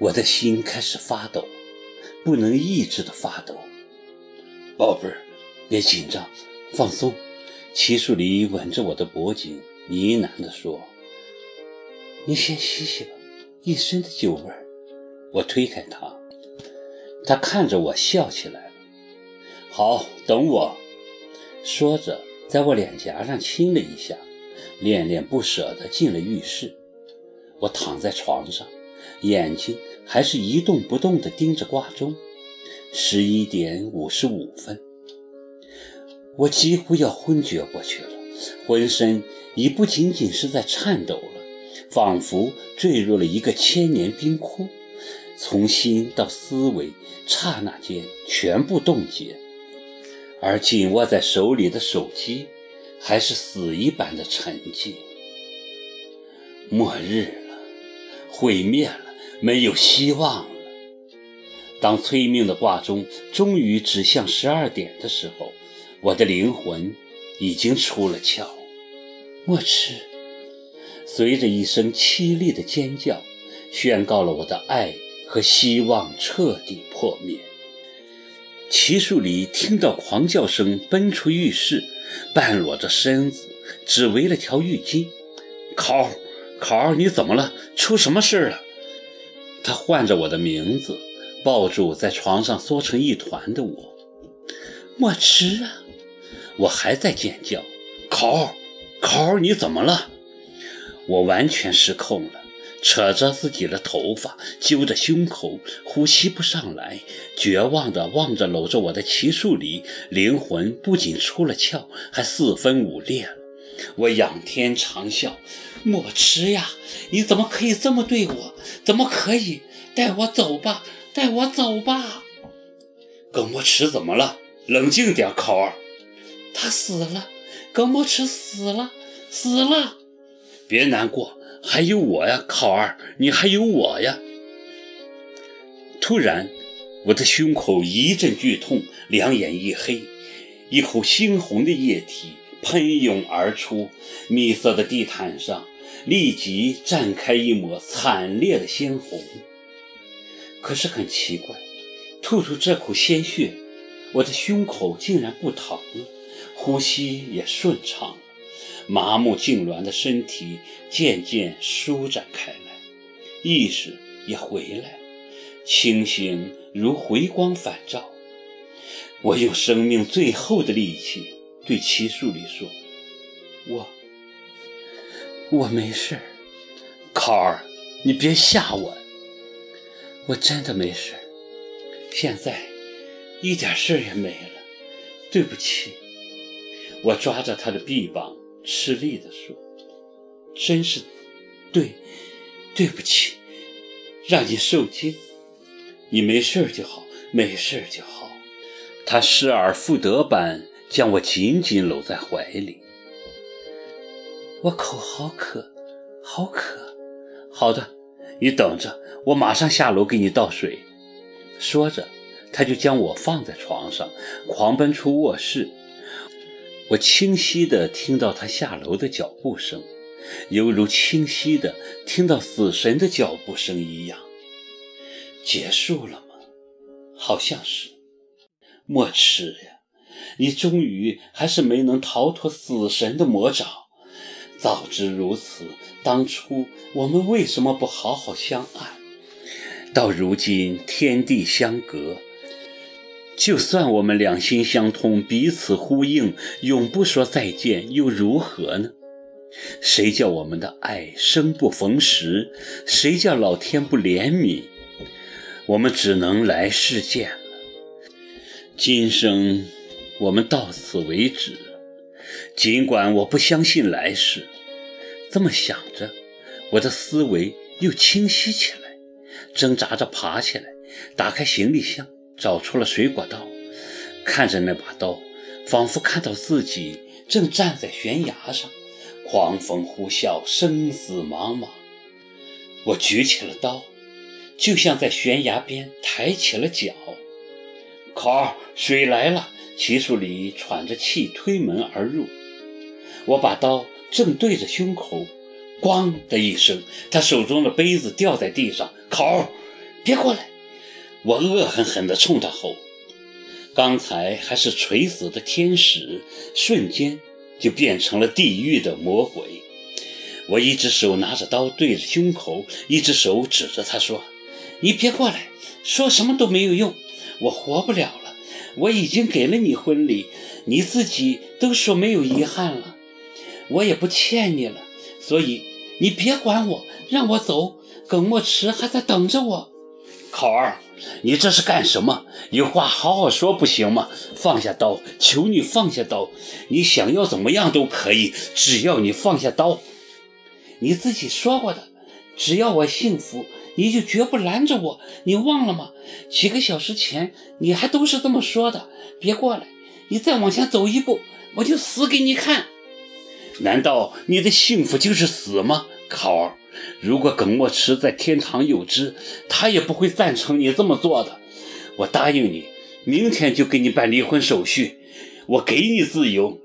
我的心开始发抖，不能抑制的发抖。宝贝儿，别紧张，放松。齐树礼吻着我的脖颈，呢喃地说：“你先洗洗吧，一身的酒味儿。”我推开他，他看着我笑起来了。好，等我。说着，在我脸颊上亲了一下，恋恋不舍地进了浴室。我躺在床上，眼睛还是一动不动地盯着挂钟。十一点五十五分，我几乎要昏厥过去了，浑身已不仅仅是在颤抖了，仿佛坠入了一个千年冰窟，从心到思维，刹那间全部冻结。而紧握在手里的手机，还是死一般的沉寂。末日了，毁灭了，没有希望了。当催命的挂钟终于指向十二点的时候，我的灵魂已经出了窍。莫迟，随着一声凄厉的尖叫，宣告了我的爱和希望彻底破灭。齐树礼听到狂叫声，奔出浴室，半裸着身子，只围了条浴巾。考，考，你怎么了？出什么事了？他唤着我的名字。抱住在床上缩成一团的我，莫迟啊！我还在尖叫，考考，你怎么了？我完全失控了，扯着自己的头发，揪着胸口，呼吸不上来，绝望地望着搂着我的齐树礼，灵魂不仅出了窍，还四分五裂了。我仰天长啸：“莫迟呀，你怎么可以这么对我？怎么可以？带我走吧！”带我走吧，耿墨池怎么了？冷静点，考儿。他死了，耿墨池死了，死了。别难过，还有我呀，考儿，你还有我呀。突然，我的胸口一阵剧痛，两眼一黑，一口猩红的液体喷涌而出，蜜色的地毯上立即绽开一抹惨烈的鲜红。可是很奇怪，吐出这口鲜血，我的胸口竟然不疼了，呼吸也顺畅了，麻木痉挛的身体渐渐舒展开来，意识也回来，清醒如回光返照。我用生命最后的力气对齐树礼说：“我，我没事，考儿，你别吓我。”我真的没事，现在一点事也没了。对不起，我抓着他的臂膀，吃力地说：“真是对，对不起，让你受惊。你没事就好，没事就好。”他失而复得般将我紧紧搂在怀里。我口好渴，好渴。好的。你等着，我马上下楼给你倒水。说着，他就将我放在床上，狂奔出卧室。我清晰地听到他下楼的脚步声，犹如清晰地听到死神的脚步声一样。结束了吗？好像是。莫迟呀，你终于还是没能逃脱死神的魔爪。早知如此，当初我们为什么不好好相爱？到如今天地相隔，就算我们两心相通，彼此呼应，永不说再见，又如何呢？谁叫我们的爱生不逢时？谁叫老天不怜悯？我们只能来世见了。今生我们到此为止。尽管我不相信来世，这么想着，我的思维又清晰起来，挣扎着爬起来，打开行李箱，找出了水果刀，看着那把刀，仿佛看到自己正站在悬崖上，狂风呼啸，生死茫茫。我举起了刀，就像在悬崖边抬起了脚。考水来了，齐树礼喘着气推门而入。我把刀正对着胸口，咣的一声，他手中的杯子掉在地上。考，别过来！我恶狠狠地冲他吼。刚才还是垂死的天使，瞬间就变成了地狱的魔鬼。我一只手拿着刀对着胸口，一只手指着他说：“你别过来，说什么都没有用，我活不了了。我已经给了你婚礼，你自己都说没有遗憾了，我也不欠你了，所以你别管我，让我走。耿墨池还在等着我。”考儿，你这是干什么？有话好好说不行吗？放下刀，求你放下刀。你想要怎么样都可以，只要你放下刀。你自己说过的，只要我幸福，你就绝不拦着我。你忘了吗？几个小时前你还都是这么说的。别过来，你再往前走一步，我就死给你看。难道你的幸福就是死吗，考儿？如果耿墨池在天堂有知，他也不会赞成你这么做的。我答应你，明天就给你办离婚手续，我给你自由。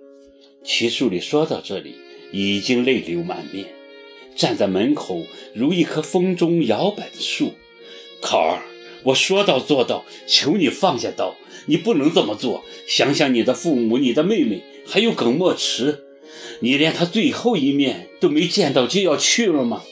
齐树礼说到这里，已经泪流满面。站在门口如一棵风中摇摆的树，考儿，我说到做到，求你放下刀，你不能这么做。想想你的父母、你的妹妹，还有耿墨池，你连他最后一面都没见到就要去了吗？